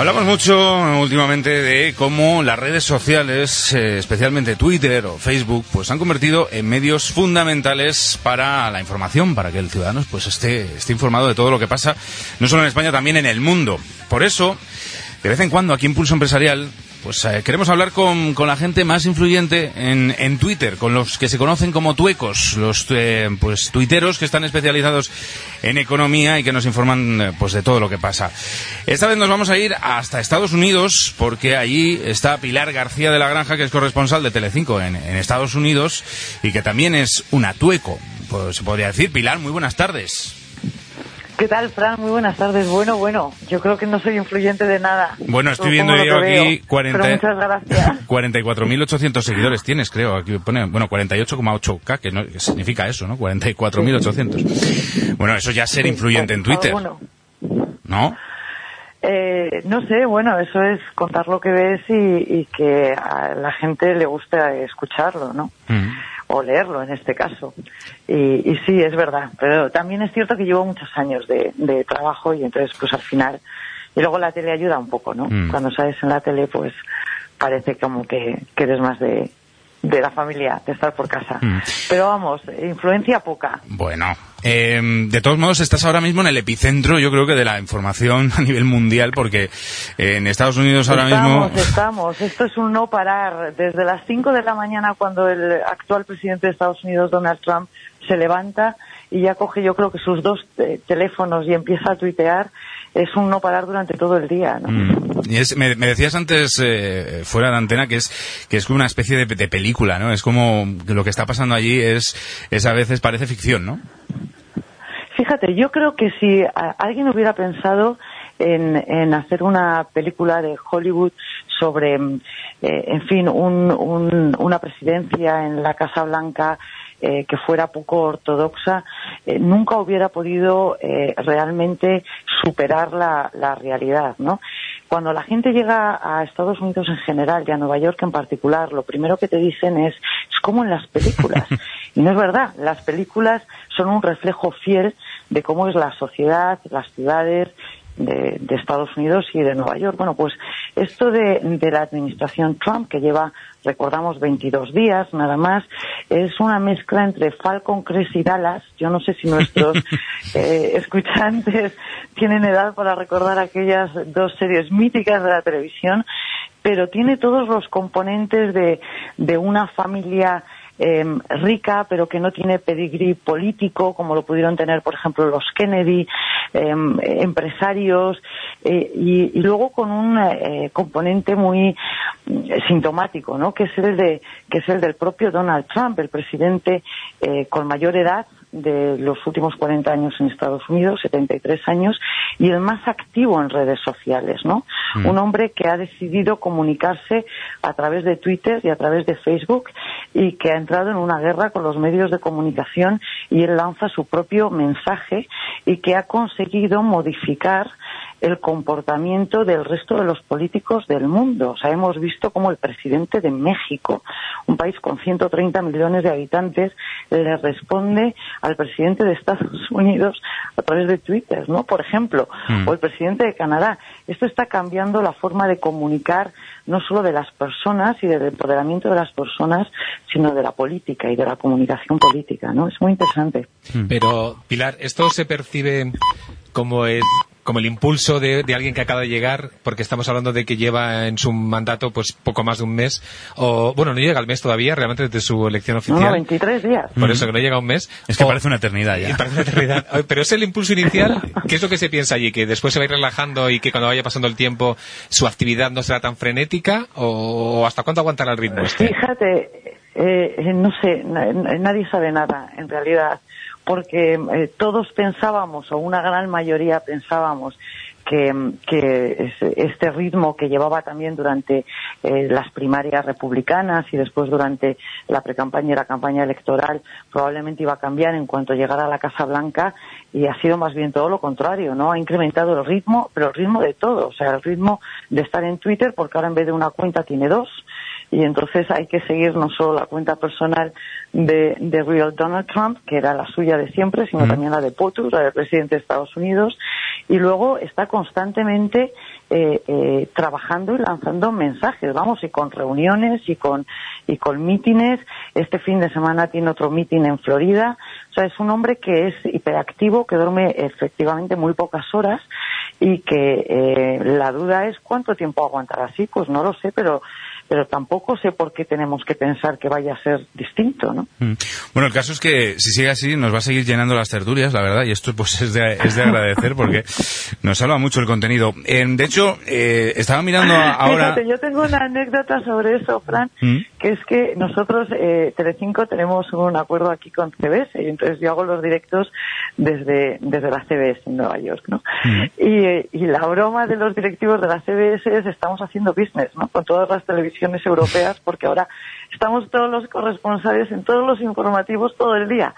Hablamos mucho últimamente de cómo las redes sociales, eh, especialmente Twitter o Facebook, pues se han convertido en medios fundamentales para la información, para que el ciudadano pues esté, esté informado de todo lo que pasa, no solo en España, también en el mundo. Por eso, de vez en cuando aquí en Pulso Empresarial pues eh, queremos hablar con, con, la gente más influyente en, en, Twitter, con los que se conocen como tuecos, los eh, pues tuiteros que están especializados en economía y que nos informan eh, pues de todo lo que pasa. Esta vez nos vamos a ir hasta Estados Unidos porque allí está Pilar García de la Granja, que es corresponsal de Telecinco en, en Estados Unidos y que también es una tueco, pues se podría decir. Pilar, muy buenas tardes. ¿Qué tal, Fran? Muy buenas tardes. Bueno, bueno, yo creo que no soy influyente de nada. Bueno, estoy viendo yo aquí 40, muchas gracias. 44.800 seguidores tienes, creo. Aquí pone, bueno, 48,8K, que, no, que significa eso, ¿no? 44.800. Bueno, eso ya es ser influyente en Twitter. ¿No? Eh, no sé, bueno, eso es contar lo que ves y, y, que a la gente le gusta escucharlo, ¿no? Mm o leerlo en este caso. Y, y, sí, es verdad, pero también es cierto que llevo muchos años de, de trabajo y entonces pues al final, y luego la tele ayuda un poco, ¿no? Mm. Cuando sales en la tele pues parece como que, que eres más de, de la familia, de estar por casa. Mm. Pero vamos, influencia poca. Bueno, eh, de todos modos estás ahora mismo en el epicentro, yo creo que de la información a nivel mundial, porque en Estados Unidos ahora estamos, mismo... Estamos, esto es un no parar. Desde las 5 de la mañana, cuando el actual presidente de Estados Unidos, Donald Trump, se levanta y ya coge yo creo que sus dos eh, teléfonos y empieza a tuitear, es un no parar durante todo el día. ¿no? Mm. Y es, me, me, decías antes, eh, fuera de antena, que es que es como una especie de, de, película, ¿no? Es como que lo que está pasando allí es, es a veces parece ficción, ¿no? Fíjate, yo creo que si alguien hubiera pensado en, en hacer una película de Hollywood sobre, eh, en fin, un, un, una presidencia en la Casa Blanca eh, que fuera poco ortodoxa, eh, nunca hubiera podido eh, realmente superar la, la, realidad, ¿no? Cuando la gente llega a Estados Unidos en general y a Nueva York en particular, lo primero que te dicen es, es como en las películas. y no es verdad, las películas son un reflejo fiel de cómo es la sociedad, las ciudades, de, de, Estados Unidos y de Nueva York. Bueno, pues esto de, de, la administración Trump, que lleva, recordamos, 22 días nada más, es una mezcla entre Falcon Crest y Dallas. Yo no sé si nuestros eh, escuchantes tienen edad para recordar aquellas dos series míticas de la televisión, pero tiene todos los componentes de, de una familia eh, rica, pero que no tiene pedigrí político, como lo pudieron tener, por ejemplo, los Kennedy, eh, empresarios, eh, y, y, luego con un eh, componente muy sintomático, ¿no? Que es el de, que es el del propio Donald Trump, el presidente eh, con mayor edad de los últimos 40 años en Estados Unidos, 73 años, y el más activo en redes sociales, ¿no? Mm. Un hombre que ha decidido comunicarse a través de Twitter y a través de Facebook y que ha entrado en una guerra con los medios de comunicación y él lanza su propio mensaje y que ha conseguido modificar el comportamiento del resto de los políticos del mundo. O sea, hemos visto como el presidente de México, un país con 130 millones de habitantes, le responde al presidente de Estados Unidos a través de Twitter, ¿no? Por ejemplo, Mm. o el presidente de Canadá. Esto está cambiando la forma de comunicar no solo de las personas y del empoderamiento de las personas, sino de la política y de la comunicación política, ¿no? Es muy interesante. Pero, Pilar, ¿esto se percibe como el, como el impulso de, de, alguien que acaba de llegar, porque estamos hablando de que lleva en su mandato pues poco más de un mes, o bueno, no llega al mes todavía, realmente desde su elección oficial. No, 23 días. Por eso que no llega a un mes. Es que o, parece una eternidad ya. Parece una eternidad. Pero es el impulso inicial, ¿qué es lo que se piensa allí? ¿Que después se va a ir relajando y que cuando vaya pasando el tiempo su actividad no será tan frenética? ¿O hasta cuánto aguantará el ritmo este? Fíjate, eh, no sé, nadie sabe nada en realidad porque eh, todos pensábamos, o una gran mayoría pensábamos, que, este ritmo que llevaba también durante eh, las primarias republicanas y después durante la precampaña y la campaña electoral probablemente iba a cambiar en cuanto llegara a la Casa Blanca y ha sido más bien todo lo contrario, ¿no? Ha incrementado el ritmo, pero el ritmo de todo, o sea, el ritmo de estar en Twitter porque ahora en vez de una cuenta tiene dos y entonces hay que seguir no solo la cuenta personal de, de Real Donald Trump, que era la suya de siempre, sino Mm. también la de POTUS, la del presidente de Estados Unidos, y luego está constantemente eh, eh, trabajando y lanzando mensajes, vamos, y con reuniones y con, y con mítines. Este fin de semana tiene otro mítin en Florida. O sea, es un hombre que es hiperactivo, que duerme efectivamente muy pocas horas y que eh, la duda es cuánto tiempo aguantará así. Pues no lo sé, pero pero tampoco sé por qué tenemos que pensar que vaya a ser distinto, ¿no? Mm. Bueno, el caso es que si sigue así nos va a seguir llenando las tertulias, la verdad, y esto pues es de, es de agradecer porque nos salva mucho el contenido. Eh, de hecho, eh, estaba mirando ahora... Fíjate, yo tengo una anécdota sobre eso, Fran, ¿Mm? que es que nosotros, eh, Telecinco, tenemos un acuerdo aquí con CBS y entonces yo hago los directos desde, desde la CBS en Nueva York, ¿no? ¿Mm? Y, eh, y la broma de los directivos de la CBS es estamos haciendo business, ¿no? Con todas las televisiones europeas, porque ahora estamos todos los corresponsales en todos los informativos todo el día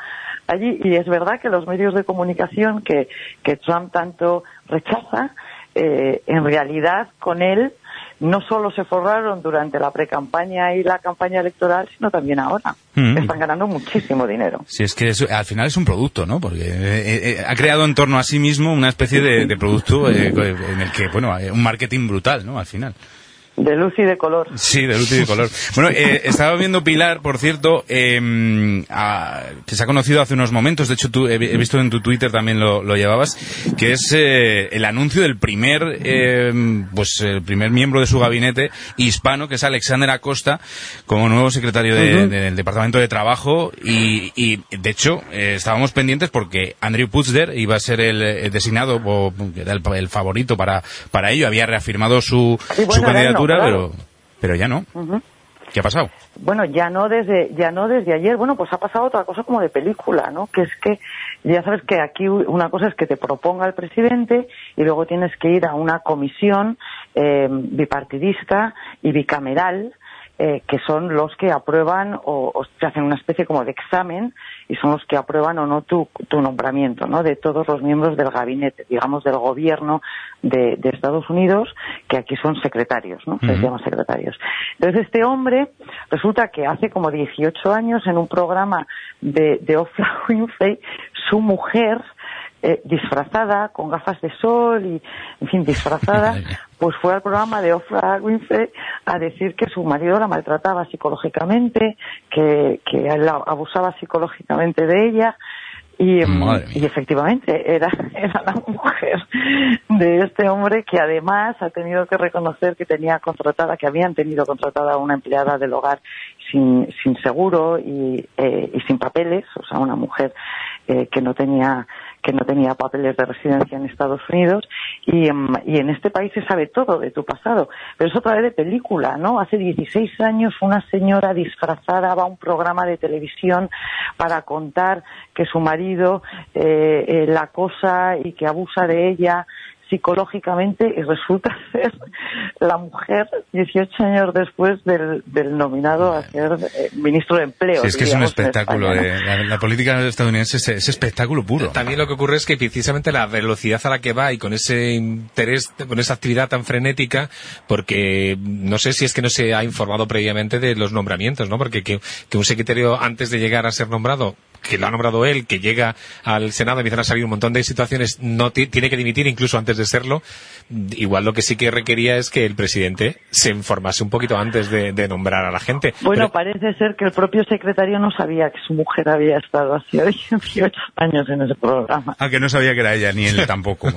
allí. Y es verdad que los medios de comunicación que, que Trump tanto rechaza, eh, en realidad con él no solo se forraron durante la precampaña y la campaña electoral, sino también ahora. Mm. Están ganando muchísimo dinero. Sí, es que al final es un producto, ¿no? Porque eh, eh, ha creado en torno a sí mismo una especie de, de producto en el que, bueno, un marketing brutal, ¿no? Al final. De luz y de color. Sí, de luz y de color. Bueno, eh, estaba viendo Pilar, por cierto, em, que se ha conocido hace unos momentos, de hecho tú, he, visto en tu Twitter también lo, llevabas, que es eh, el anuncio del primer, em, pues el primer miembro de su gabinete hispano, que es Alexander Acosta, como nuevo secretario del Departamento de Trabajo. Y, y de hecho eh, estábamos pendientes porque Andrew Putzder iba a ser el, designado, o era el, favorito para, para ello, había reafirmado su, su candidatura pero, pero ya no. ¿Qué ha pasado? Bueno, ya no desde ya no desde ayer. Bueno, pues ha pasado otra cosa como de película, ¿no? Que es que ya sabes que aquí una cosa es que te proponga el presidente y luego tienes que ir a una comisión eh, bipartidista y bicameral eh, que son los que aprueban o, o, te hacen una especie como de examen y son los que aprueban o no tu, tu nombramiento, ¿no? De todos los miembros del gabinete, digamos, del gobierno de, de Estados Unidos, que aquí son secretarios, ¿no? Se llaman secretarios. Entonces, este hombre resulta que hace como 18 años en un programa de, de Oprah Winfrey, su mujer, eh, disfrazada, con gafas de sol y, en fin, disfrazada, pues fue al programa de Oprah Winfrey a decir que su marido la maltrataba psicológicamente, que, que abusaba psicológicamente de ella. Y, y, efectivamente era, era la mujer de este hombre que además ha tenido que reconocer que tenía contratada, que habían tenido contratada a una empleada del hogar sin, sin seguro y, eh, y sin papeles, o sea, una mujer eh, que no tenía que no tenía papeles de residencia en Estados Unidos y, em, y, en este país se sabe todo de tu pasado. Pero es otra vez de película, ¿no? Hace 16 años una señora disfrazada va a un programa de televisión para contar que su marido eh, eh, la acosa y que abusa de ella psicológicamente y resulta ser la mujer 18 años después del, nominado a ser eh, ministro de Empleo. es que es un espectáculo. la, política estadounidense es, espectáculo puro. También lo que ocurre es que precisamente la velocidad a la que va y con ese interés, con esa actividad tan frenética, porque no sé si es que no se ha informado previamente de los nombramientos, ¿no? Porque que un secretario antes de llegar a ser nombrado que lo ha nombrado él, que llega al Senado, empiezan a salir un montón de situaciones, no tiene que dimitir incluso antes de serlo. Igual lo que sí que requería es que el presidente se informase un poquito antes de, nombrar a la gente. Bueno, parece ser que el propio secretario no sabía que su mujer había estado hace 18 años en ese programa. Ah, que no sabía que era ella, ni él tampoco.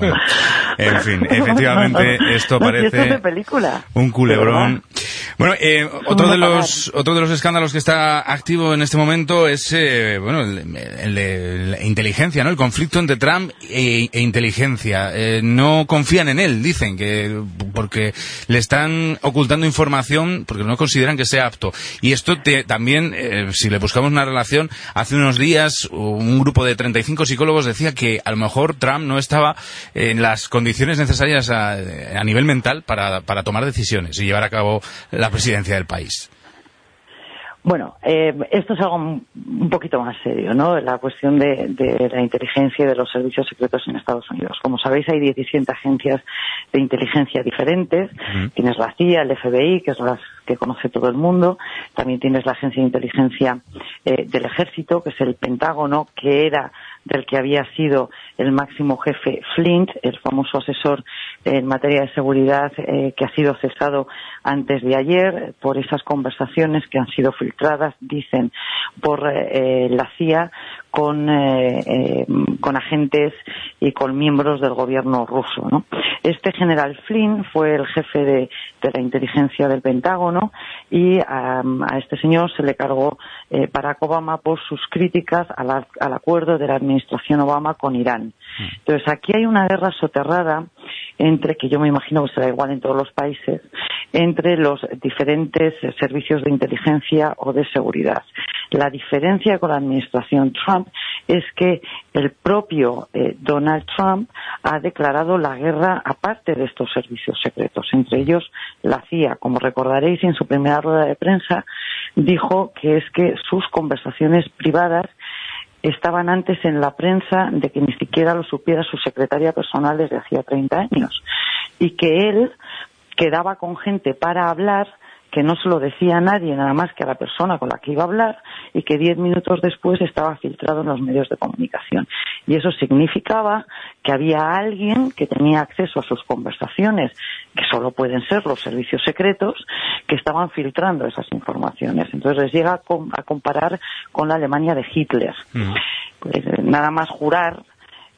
en fin, efectivamente, esto parece un culebrón. Bueno, eh, otro de los otro de los escándalos que está activo en este momento es eh, bueno el, inteligencia, ¿no? El conflicto entre Trump e, e inteligencia. Eh, no confían en él, dicen que porque le están ocultando información porque no consideran que sea apto. Y esto también, si le buscamos una relación, hace unos días un grupo de 35 psicólogos decía que a lo mejor Trump no estaba en las condiciones necesarias a, nivel mental para tomar decisiones y llevar a cabo la presidencia del país. Bueno, eh, esto es algo un poquito más serio, ¿no? La cuestión de, la inteligencia y de los servicios secretos en Estados Unidos. Como sabéis, hay 17 agencias de inteligencia diferentes. Tienes la CIA, el FBI, que es la que conoce todo el mundo. También tienes la Agencia de Inteligencia eh, del Ejército, que es el Pentágono, que era del que había sido el máximo jefe Flint, el famoso asesor en materia de seguridad eh, que ha sido cesado antes de ayer por esas conversaciones que han sido filtradas, dicen, por eh, la CIA con, con agentes y con miembros del gobierno ruso. ¿no? Este general Flynn fue el jefe de, la inteligencia del Pentágono y a, este señor se le cargó Barack Obama por sus críticas al, al acuerdo de la administración Obama con Irán. Entonces, aquí hay una guerra soterrada entre, que yo me imagino que será igual en todos los países, entre los diferentes servicios de inteligencia o de seguridad. La diferencia con la administración Trump es que el propio eh, Donald Trump ha declarado la guerra aparte de estos servicios secretos, entre ellos la CIA. Como recordaréis, en su primera rueda de prensa dijo que es que sus conversaciones privadas estaban antes en la prensa de que ni siquiera lo supiera su secretaria personal desde hacía 30 años. Y que él quedaba con gente para hablar que no se lo decía a nadie, nada más que a la persona con la que iba a hablar, y que diez minutos después estaba filtrado en los medios de comunicación. Y eso significaba que había alguien que tenía acceso a sus conversaciones, que solo pueden ser los servicios secretos, que estaban filtrando esas informaciones. Entonces les llega a, comparar con la Alemania de Hitler. Mm. Pues, eh, nada más jurar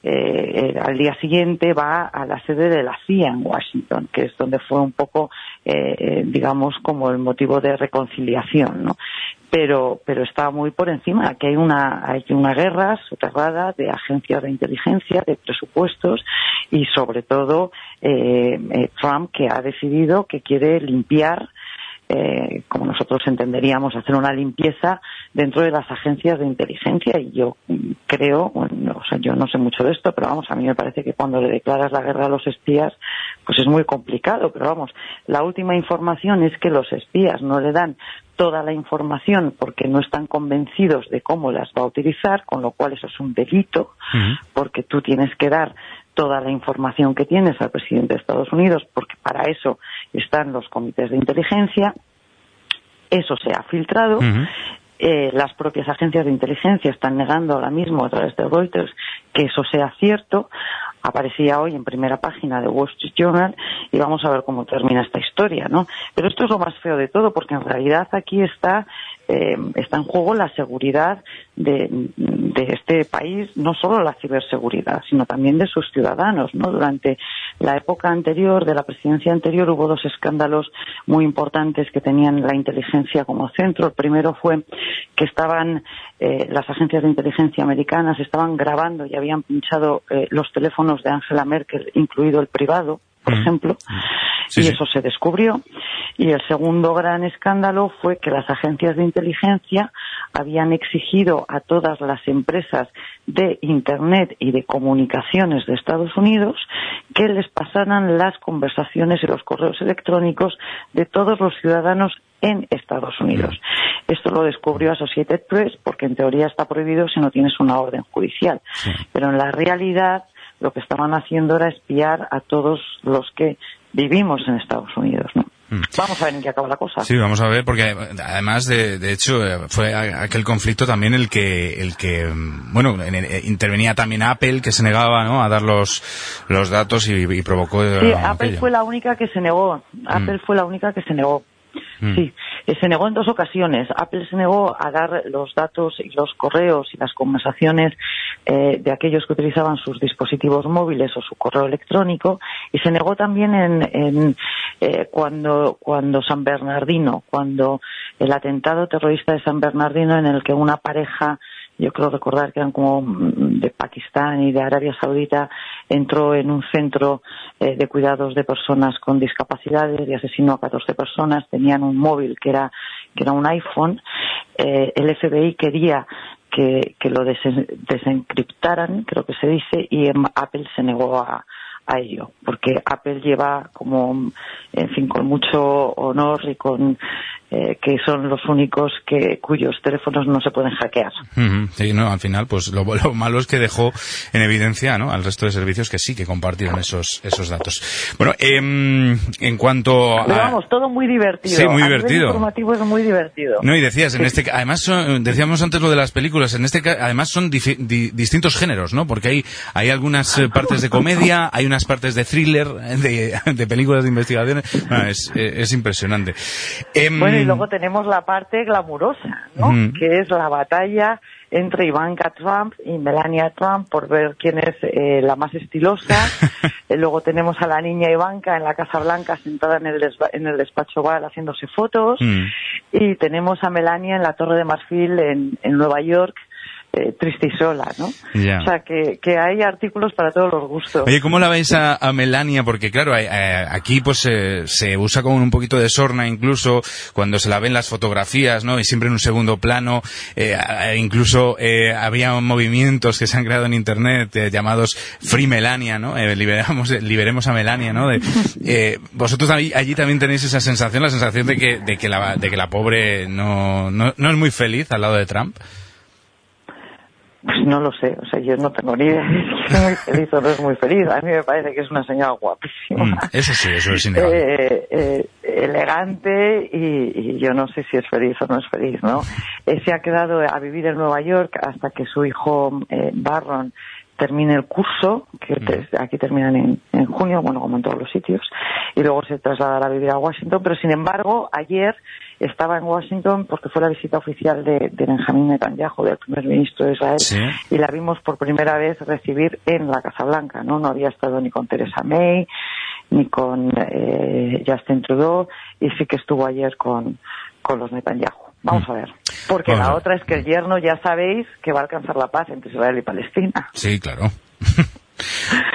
eh, eh, al día siguiente va a la sede de la CIA en Washington, que es donde fue un poco, eh, digamos, como el motivo de reconciliación, ¿no? Pero, pero está muy por encima. Aquí hay una, hay una guerra soterrada de agencias de inteligencia, de presupuestos y sobre todo Trump que ha decidido que quiere limpiar eh, como nosotros entenderíamos, hacer una limpieza dentro de las agencias de inteligencia. Y yo creo, bueno, o sea, yo no sé mucho de esto, pero vamos, a mí me parece que cuando le declaras la guerra a los espías, pues es muy complicado. Pero vamos, la última información es que los espías no le dan toda la información porque no están convencidos de cómo las va a utilizar, con lo cual eso es un delito, porque tú tienes que dar toda la información que tienes al presidente de Estados Unidos, porque para eso están los comités de inteligencia. Eso se ha filtrado. Eh, las propias agencias de inteligencia están negando ahora mismo a través de Reuters que eso sea cierto. Aparecía hoy en primera página de Wall Street Journal y vamos a ver cómo termina esta historia, ¿no? Pero esto es lo más feo de todo porque en realidad aquí está eh, está en juego la seguridad de, este país, no solo la ciberseguridad, sino también de sus ciudadanos. ¿no? Durante la época anterior, de la presidencia anterior, hubo dos escándalos muy importantes que tenían la inteligencia como centro. El primero fue que estaban eh, las agencias de inteligencia americanas estaban grabando y habían pinchado eh, los teléfonos de Angela Merkel, incluido el privado, por mm. ejemplo, y eso se descubrió. Y el segundo gran escándalo fue que las agencias de inteligencia habían exigido a todas las empresas de Internet y de comunicaciones de Estados Unidos que les pasaran las conversaciones y los correos electrónicos de todos los ciudadanos en Estados Unidos. Esto lo descubrió Associated Press porque en teoría está prohibido si no tienes una orden judicial. Pero en la realidad lo que estaban haciendo era espiar a todos los que vivimos en Estados Unidos, ¿no? Mm. Vamos a ver en qué acaba la cosa. Sí, vamos a ver, porque además de, de hecho eh, fue aquel conflicto también el que, el que, mm, bueno, eh, intervenía también Apple, que se negaba, ¿no? A dar los, los datos y, provocó. Sí, Apple fue la única que se negó. Apple mm. fue la única que se negó. Mm. Sí, eh, se negó en dos ocasiones. Apple se negó a dar los datos y los correos y las conversaciones eh, de aquellos que utilizaban sus dispositivos móviles o su correo electrónico y se negó también en, eh, cuando, cuando San Bernardino, cuando el atentado terrorista de San Bernardino en el que una pareja yo creo recordar que eran como mm, de Pakistán y de Arabia Saudita, entró en un centro eh, de cuidados de personas con discapacidades y asesinó a 14 personas. Tenían un móvil que era, que era un iPhone. Eh, el FBI quería que, lo desencriptaran, creo que se dice, y Apple se negó a, a ello, porque Apple lleva como, en fin, con mucho honor y con eh, que son los únicos que cuyos teléfonos no se pueden hackear. Sí, no, al final, pues lo, malo es que dejó en evidencia, ¿no? Al resto de servicios que sí que compartieron esos esos datos. Bueno, em, en cuanto a, Pero vamos, todo muy divertido. Sí, muy divertido. informativo es muy divertido. No, y decías, en este, además decíamos antes lo de las películas, en este, además son distintos géneros, ¿no? Porque hay hay algunas eh, partes de comedia, hay unas partes de thriller, de, de películas de investigación. es, es impresionante. Em, bueno, y luego tenemos la parte glamurosa, ¿no? Que es la batalla entre Ivanka Trump y Melania Trump por ver quién es eh, la más estilosa. Eh, luego tenemos a la niña Ivanka en la Casa Blanca sentada en el, en el despacho Oval haciéndose fotos. Mm. Y tenemos a Melania en la Torre de Marfil en, en Nueva York eh, triste y sola, ¿no? O sea, que, que, hay artículos para todos los gustos. Oye, ¿cómo la veis a, Melania? Porque claro, eh, aquí pues se usa como un poquito de sorna incluso cuando se la ven las fotografías, ¿no? Y siempre en un segundo plano. Eh, incluso había movimientos que se han creado en Internet llamados Free Melania, ¿no? liberamos, liberemos a Melania, ¿no? vosotros allí, también tenéis esa sensación, la sensación de que, de que, la, de que la pobre no, no, no es muy feliz al lado de Trump. Pues no lo sé, o sea, yo no tengo ni idea si es muy feliz o no es muy feliz. A mí me parece que es una señora guapísima. Mm, eso sí, eso es innegable. Eh, eh, elegante y, yo no sé si es feliz o no es feliz, ¿no? Eh, se ha quedado a vivir en Nueva York hasta que su hijo Barron termine el curso, que mm. aquí terminan en, en, junio, bueno, como en todos los sitios, y luego se trasladará a vivir a Washington, pero sin embargo, ayer estaba en Washington porque fue la visita oficial de, Benjamín Netanyahu, del primer ministro de Israel, y la vimos por primera vez recibir en la Casa Blanca, ¿no? No había estado ni con Theresa May, ni con eh, Justin Trudeau, y sí que estuvo ayer con, con los Netanyahu. Vamos mm. a ver. Porque la otra es que el yerno ya sabéis que va a alcanzar la paz entre Israel y Palestina. Sí, claro.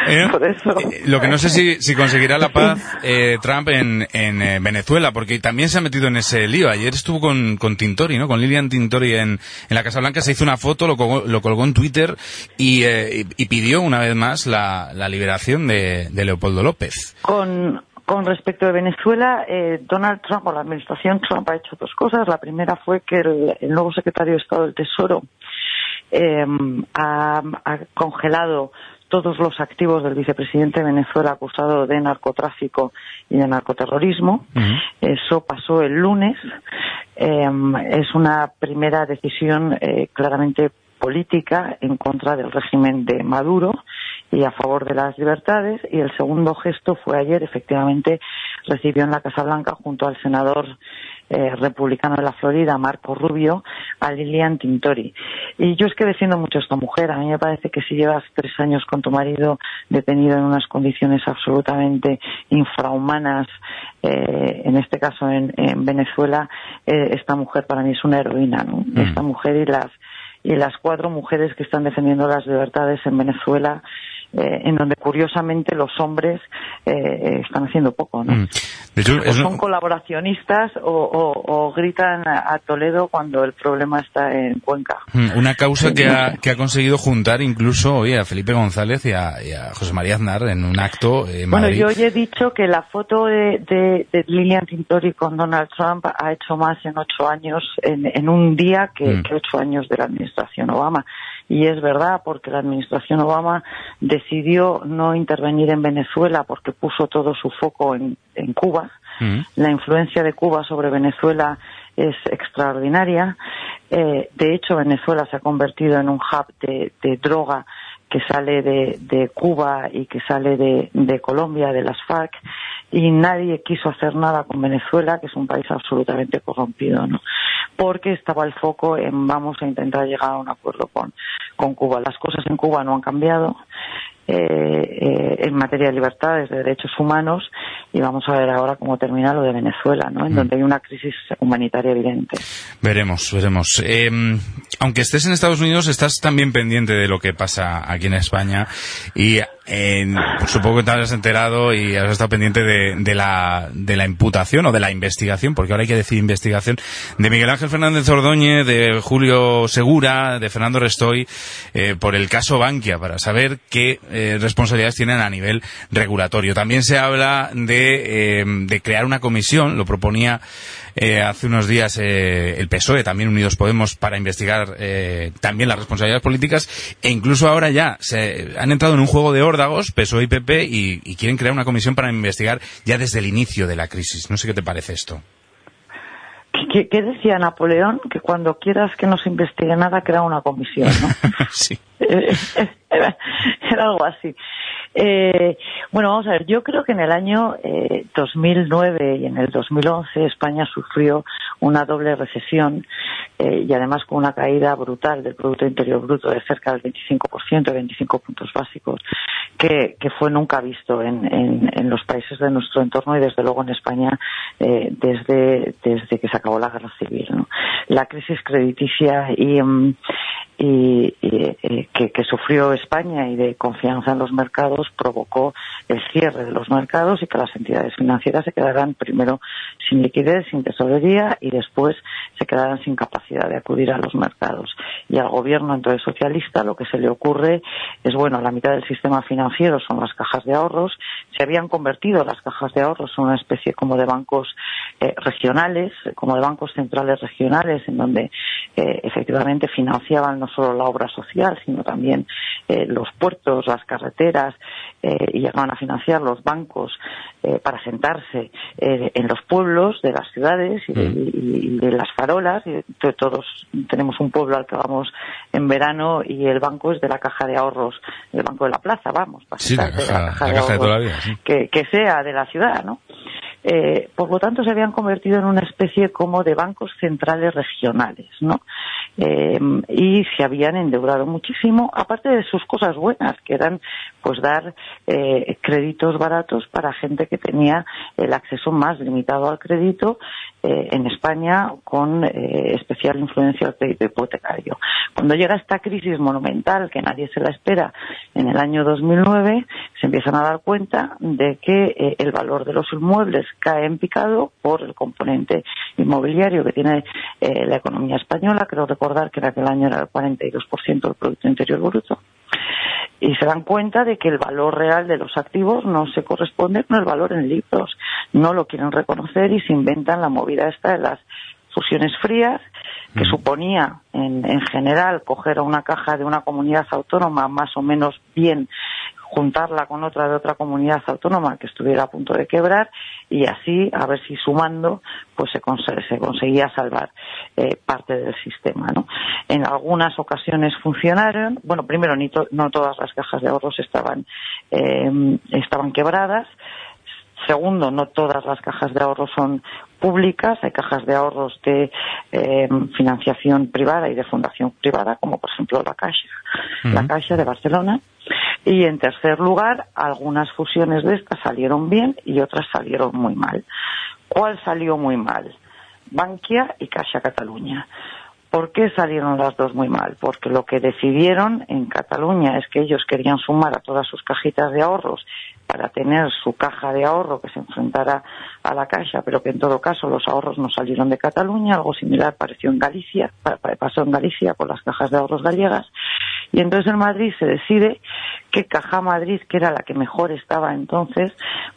Eh, eh, lo que no sé si, si conseguirá la paz eh, Trump en, en Venezuela, porque también se ha metido en ese lío. Ayer estuvo con, con Tintori, ¿no? Con Lilian Tintori en, en la Casa Blanca, se hizo una foto, lo colgó, lo colgó en Twitter y, y, pidió una vez más la, la liberación de, de Leopoldo López. Con, con respecto de Venezuela, Donald Trump o la administración Trump ha hecho dos cosas. La primera fue que el, el nuevo secretario de Estado del Tesoro ha, ha, congelado todos los activos del vicepresidente de Venezuela acusado de narcotráfico y de narcoterrorismo. Eso pasó el lunes. Em, es una primera decisión eh, claramente política en contra del régimen de Maduro y a favor de las libertades. Y el segundo gesto fue ayer, efectivamente, recibió en la Casa Blanca junto al senador eh, republicano de la Florida, Marco Rubio, a Lilian Tintori. Y yo es que defiendo mucho a esta mujer. A mí me parece que si llevas tres años con tu marido detenido en unas condiciones absolutamente infrahumanas, eh, en este caso en, Venezuela, eh, esta mujer para mí es una heroína. Mm. Esta mujer y las y las cuatro mujeres que están defendiendo las libertades en Venezuela eh, en donde curiosamente los hombres eh, están haciendo poco, ¿no? Mm. o son colaboracionistas o, gritan a Toledo cuando el problema está en Cuenca. Mm, una causa que ha, que ha conseguido juntar incluso hoy a Felipe González y a, José María Aznar en un acto en Bueno, yo hoy he dicho que la foto de, de, Lilian Tintori con Donald Trump ha hecho más en ocho años, en, en un día, que, mm. que ocho años de la administración Obama. Y es verdad, porque la administración Obama decidió no intervenir en Venezuela porque puso todo su foco en, Cuba. Mm. La influencia de Cuba sobre Venezuela es extraordinaria. Eh, de hecho, Venezuela se ha convertido en un hub de, droga que sale de, Cuba y que sale de, de, Colombia, de las FARC, y nadie quiso hacer nada con Venezuela, que es un país absolutamente corrompido, ¿no? porque estaba el foco en vamos a intentar llegar a un acuerdo con, con Cuba. Las cosas en Cuba no han cambiado eh, eh, en materia de libertades, de derechos humanos, y vamos a ver ahora cómo termina lo de Venezuela, ¿no? En mm. donde hay una crisis humanitaria evidente. Veremos, veremos. Eh, aunque estés en Estados Unidos, estás también pendiente de lo que pasa aquí en España y supongo que te habrás enterado y has estado pendiente de, la, de la imputación o de la investigación, porque ahora hay que decir investigación, de Miguel Ángel Fernández Ordóñez, de Julio Segura, de Fernando Restoy, eh, por el caso Bankia, para saber qué eh, responsabilidades tienen a nivel regulatorio. También se habla de, eh, de crear una comisión, lo proponía eh, hace unos días eh, el PSOE, también Unidos Podemos, para investigar eh, también las responsabilidades políticas, e incluso ahora ya se han entrado en un juego de órdagos, PSOE y PP, y, y quieren crear una comisión para investigar ya desde el inicio de la crisis. No sé qué te parece esto. ¿Qué, qué decía Napoleón? Que cuando quieras que no se investigue nada, crea una comisión, ¿no? sí. era, era algo así. Eh, bueno, vamos a ver, yo creo que en el año eh, 2009 y en el 2011 España sufrió una doble recesión eh, y además con una caída brutal del Producto Interior Bruto de cerca del 25%, 25 puntos básicos, que, que fue nunca visto en, en, en, los países de nuestro entorno y desde luego en España eh, desde, desde que se acabó la guerra civil. ¿no? La crisis crediticia y, y, y que, que sufrió España y de confianza en los mercados provocó el cierre de los mercados y que las entidades financieras se quedaran primero sin liquidez, sin tesorería y después se quedaran sin capacidad de acudir a los mercados. Y al gobierno entonces socialista lo que se le ocurre es, bueno, la mitad del sistema financiero son las cajas de ahorros, se habían convertido las cajas de ahorros en una especie como de bancos eh, regionales, como de bancos centrales regionales, en donde eh, efectivamente financiaban no solo la obra social, sino también eh, los puertos, las carreteras, eh, y llegaban a financiar los bancos eh, para sentarse eh, en los pueblos de las ciudades y de, y, y de las farolas. Y todos tenemos un pueblo al que vamos en verano y el banco es de la caja de ahorros, el banco de la plaza, vamos, para sí, la caja, la caja, la de, caja de, toda la vida, sí. que, que sea de la ciudad, ¿no? Eh, por lo tanto, se habían convertido en una especie como de bancos centrales regionales, ¿no? Eh, y se habían endeudado muchísimo, aparte de sus cosas buenas, que eran pues dar eh, créditos baratos para gente que tenía el acceso más limitado al crédito eh, en España con eh, especial influencia al crédito hipotecario. Cuando llega esta crisis monumental que nadie se la espera en el año 2009, se empiezan a dar cuenta de que eh, el valor de los inmuebles cae en picado por el componente inmobiliario que tiene eh, la economía española. Creo recordar que en aquel año era el 42% del Producto Interior Bruto y se dan cuenta de que el valor real de los activos no se corresponde con el valor en libros. No lo quieren reconocer y se inventan la movida esta de las fusiones frías, que mm. suponía en, en general coger a una caja de una comunidad autónoma más o menos bien juntarla con otra de otra comunidad autónoma que estuviera a punto de quebrar y así a ver si sumando pues se, cons se conseguía salvar eh, parte del sistema ¿no? en algunas ocasiones funcionaron bueno primero ni to no todas las cajas de ahorros estaban eh, estaban quebradas Segundo, no todas las cajas de ahorros son públicas, hay cajas de ahorros de eh, financiación privada y de fundación privada, como por ejemplo la Caixa, uh -huh. la Caixa de Barcelona. Y en tercer lugar, algunas fusiones de estas salieron bien y otras salieron muy mal. ¿Cuál salió muy mal? Bankia y Caixa Cataluña. ¿Por qué salieron las dos muy mal? Porque lo que decidieron en Cataluña es que ellos querían sumar a todas sus cajitas de ahorros para tener su caja de ahorro que se enfrentara a la caixa, pero que en todo caso los ahorros no salieron de Cataluña, algo similar pareció en Galicia, pasó en Galicia con las cajas de ahorros gallegas, y entonces en Madrid se decide que Caja Madrid, que era la que mejor estaba entonces,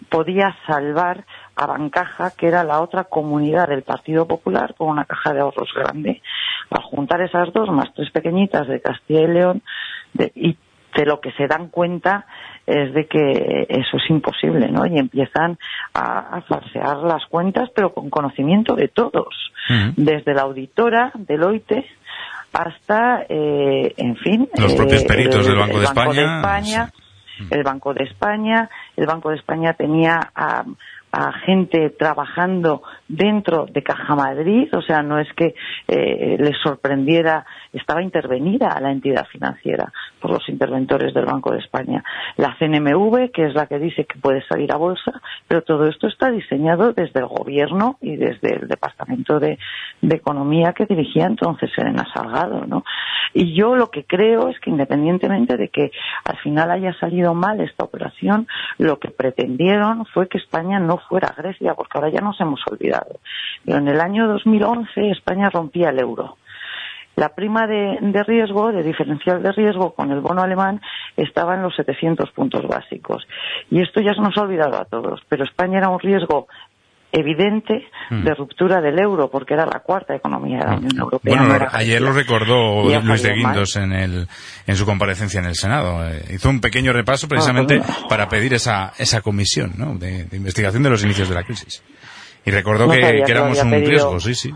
podía salvar a Bancaja, que era la otra comunidad del Partido Popular, con una caja de ahorros grande. Al juntar esas dos, más tres pequeñitas de Castilla y León, de, y de lo que se dan cuenta es de que eso es imposible, ¿no? Y empiezan a, a falsear las cuentas, pero con conocimiento de todos, uh -huh. desde la auditora del OITE hasta, eh, en fin, los propios peritos eh, del Banco, el de, Banco España. de España. El Banco de España, el Banco de España tenía a, a gente trabajando dentro de Caja Madrid, o sea, no es que eh, les sorprendiera, estaba intervenida a la entidad financiera por los interventores del Banco de España. La CNMV, que es la que dice que puede salir a bolsa, pero todo esto está diseñado desde el gobierno y desde el Departamento de, Economía que dirigía entonces Elena Salgado, ¿no? Y yo lo que creo es que independientemente de que al final haya salido mal esta operación, lo que pretendieron fue que España no fuera Grecia, porque ahora ya nos hemos olvidado. Pero en el año 2011 España rompía el euro. La prima de, de, riesgo, de diferencial de riesgo con el bono alemán estaba en los 700 puntos básicos. Y esto ya se nos ha olvidado a todos, pero España era un riesgo evidente Mm. de ruptura del euro, porque era la cuarta economía de la Unión Europea. Bueno, no ayer lo recordó Luis de. Guindos en, el, en su comparecencia en el Senado. Eh, hizo un pequeño repaso precisamente no. para pedir esa, esa comisión ¿no? de, de investigación de los inicios de la crisis. Y recordó No que, éramos un pedido. riesgo, sí, sí.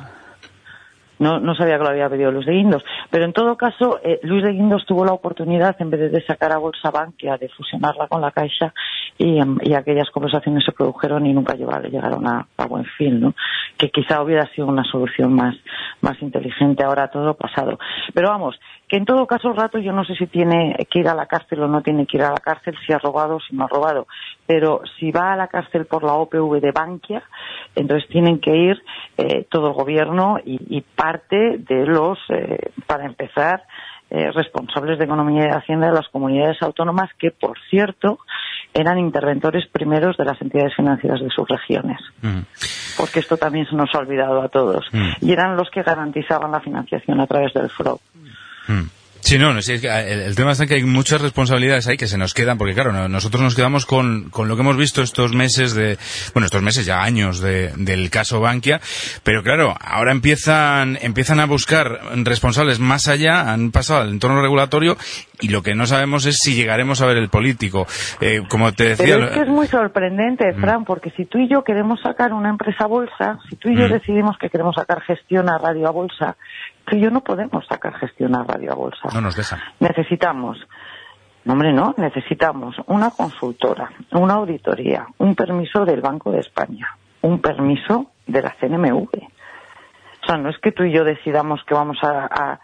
No, no sabía que lo había pedido Luis de Guindos. Pero en todo caso, eh, Luis de Guindos tuvo la oportunidad, en vez de sacar a Bolsa Bankia, de fusionarla con la Caixa, y, y aquellas conversaciones se produjeron y nunca llegaron, a, buen fin, ¿no? Que quizá hubiera sido una solución más, más inteligente ahora todo pasado. Pero vamos, que en todo caso, rato yo no sé si tiene que ir a la cárcel o no tiene que ir a la cárcel, si ha robado o si no ha robado. Pero si va a la cárcel por la OPV de Bankia, entonces tienen que ir eh, todo el gobierno y, y parte de los, eh, para empezar, eh, responsables de economía y de hacienda de las comunidades autónomas que, por cierto, eran interventores primeros de las entidades financieras de sus regiones. Mm. Porque esto también se nos ha olvidado a todos. Mm. Y eran los que garantizaban la financiación a través del FROB. Mm. Sí, no, no, sí, es que eh, el, el tema es que hay muchas responsabilidades ahí que se nos quedan, porque claro, no- nosotros nos quedamos con, con lo que hemos visto estos meses de, bueno, estos meses ya años de- del caso Bankia, pero claro, ahora empiezan, empiezan a buscar responsables más allá, han pasado al entorno regulatorio y lo que no sabemos es si llegaremos a ver el político. Eh, como te decía, Pero es que es muy sorprendente, Fran, porque si tú y yo queremos sacar una empresa a bolsa, si tú y yo Mm. decidimos que queremos sacar gestión a radio a bolsa, tú y yo no podemos sacar gestión a radio a bolsa. no nos dejan. Necesitamos, hombre, no, necesitamos una consultora, una auditoría, un permiso del Banco de España, un permiso de la CNMV. O sea, no es que tú y yo decidamos que vamos a, a-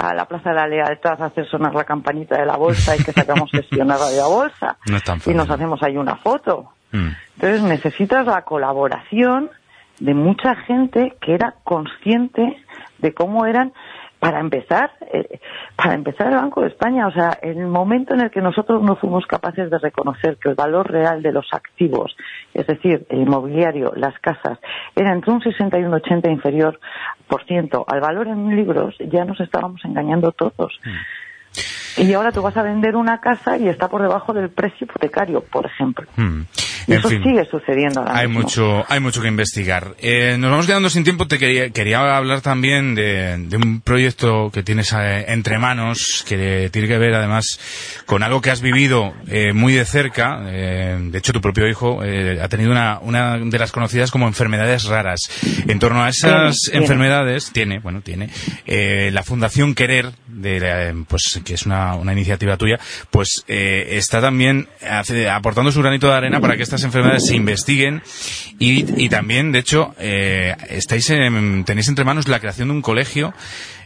a la Plaza de la Lealtad a hacer sonar la campanita de la bolsa y que sacamos gestión a radio a bolsa No es tan y nos fácil. hacemos ahí una foto. Mm. Entonces necesitas la colaboración de mucha gente que era consciente de cómo eran para empezar eh, para empezar el Banco de España o sea en el momento en el que nosotros no fuimos capaces de reconocer que el valor real de los activos es decir el inmobiliario las casas era entre un 60 y un 80 inferior por ciento al valor en libros ya nos estábamos engañando todos. Y ahora tú vas a vender una casa y está por debajo del precio hipotecario por ejemplo. Mm. Y En eso fin. sigue sucediendo ahora Hay mismo. mucho, hay mucho que investigar. Eh, nos vamos quedando sin tiempo. Te quería, quería hablar también de, de un proyecto que tienes eh, entre manos, que tiene que ver además con algo que has vivido eh, muy de cerca. Eh, de hecho, tu propio hijo eh, ha tenido una, una de las conocidas como enfermedades raras. En torno a esas Tiene, enfermedades, tiene, bueno, tiene, eh, la Fundación Querer, de, la- pues, que es una, una iniciativa tuya, pues eh, está también hace- aportando su granito de arena para que estas enfermedades se investiguen y, y también, de hecho, eh, estáis en- tenéis entre manos la creación de un colegio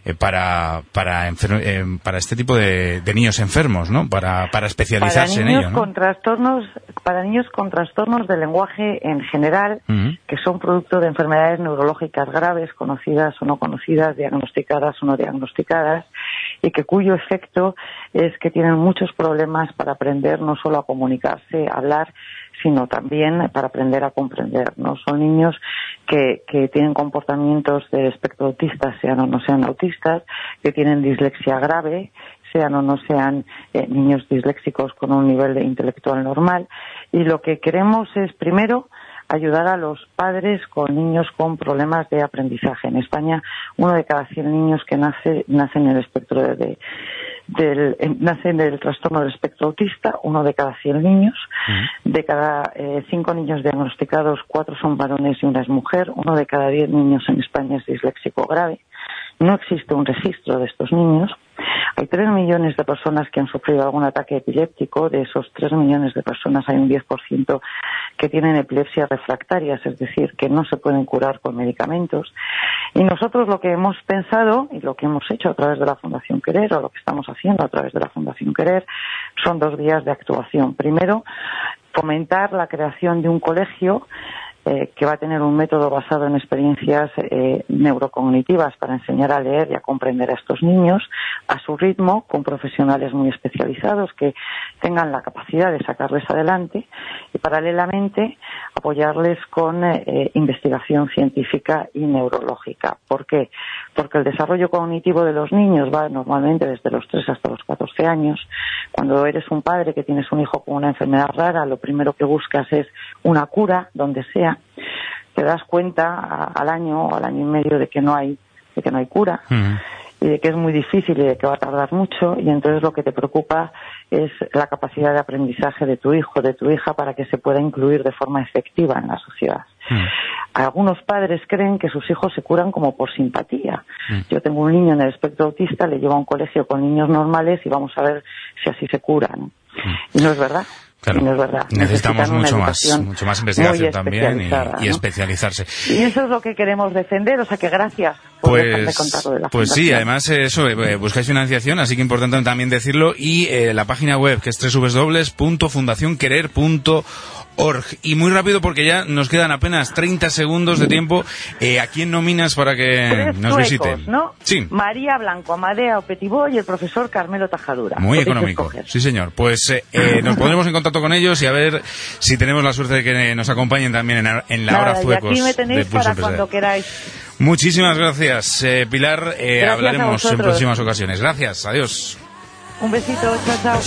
eh, para para, eh, para este tipo de, de niños enfermos, ¿no? Para, para para especializarse en ello, ¿no? con trastornos para niños con trastornos del lenguaje en general que son producto de enfermedades neurológicas graves conocidas o no conocidas diagnosticadas o no diagnosticadas y que cuyo efecto es que tienen muchos problemas para aprender no solo a comunicarse a hablar sino también para aprender a comprender no son niños que, que tienen comportamientos de espectro autista sean o no sean autistas que tienen dislexia grave sean o no sean eh, niños disléxicos con un nivel de intelectual normal. Y lo que queremos es, primero, ayudar a los padres con niños con problemas de aprendizaje. En España, uno de cada 100 niños que nace, nace en el espectro de, de- del, eh, nace en el trastorno del espectro autista, uno de cada 100 niños. De cada eh, cinco niños diagnosticados, cuatro son varones y una es mujer. Uno de cada diez niños en España es disléxico grave. No existe un registro de estos niños. Hay tres millones de personas que han sufrido algún ataque epiléptico. De esos tres millones de personas hay un 10% que tienen epilepsias refractarias, es decir, que no se pueden curar con medicamentos. Y nosotros lo que hemos pensado y lo que hemos hecho a través de la Fundación Querer o lo que estamos haciendo a través de la Fundación Querer son dos vías de actuación. Primero, fomentar la creación de un colegio eh, que va a tener un método basado en experiencias eh, neurocognitivas para enseñar a leer y a comprender a estos niños a su ritmo, con profesionales muy especializados que tengan la capacidad de sacarles adelante y paralelamente apoyarles con eh, investigación científica y neurológica. ¿Por qué? Porque el desarrollo cognitivo de los niños va normalmente desde los 3 hasta los 14 años. Cuando eres un padre que tienes un hijo con una enfermedad rara, lo primero que buscas es una cura, donde sea. Te das cuenta al año o al año y medio de que no hay, de que no hay cura. y de que es muy difícil y de que va a tardar mucho y entonces lo que te preocupa es la capacidad de aprendizaje de tu hijo, de tu hija para que se pueda incluir de forma efectiva en la sociedad. Mm. Algunos padres creen que sus hijos se curan como por simpatía. Mm. Yo tengo un niño en el espectro autista, le llevo a un colegio con niños normales y vamos a ver si así se curan. Mm. Y no es verdad. No es verdad. Necesitamos mucho más, mucho más investigación también y, especializarse. Y eso es lo que queremos defender, o sea que gracias pues, de Pues sí, además eso, eh, buscáis financiación, así que importante también decirlo, y eh, la página web que es www.fundacionquerer.org y muy rápido porque ya nos quedan apenas 30 segundos de tiempo. Eh, ¿A quién nominas para que nos visiten? ¿no? Sí. María Blanco, Amadea Opetibó y el profesor Carmelo Tajadura. Muy económico. Sí, señor. Pues eh, eh, nos pondremos en contacto con ellos y a ver si tenemos la suerte de que nos acompañen también en, la hora Zuecos. Y aquí me tenéis para cuando queráis. Muchísimas gracias, Pilar. hablaremos en próximas ocasiones. Gracias. Adiós. Un besito. Chao, chao.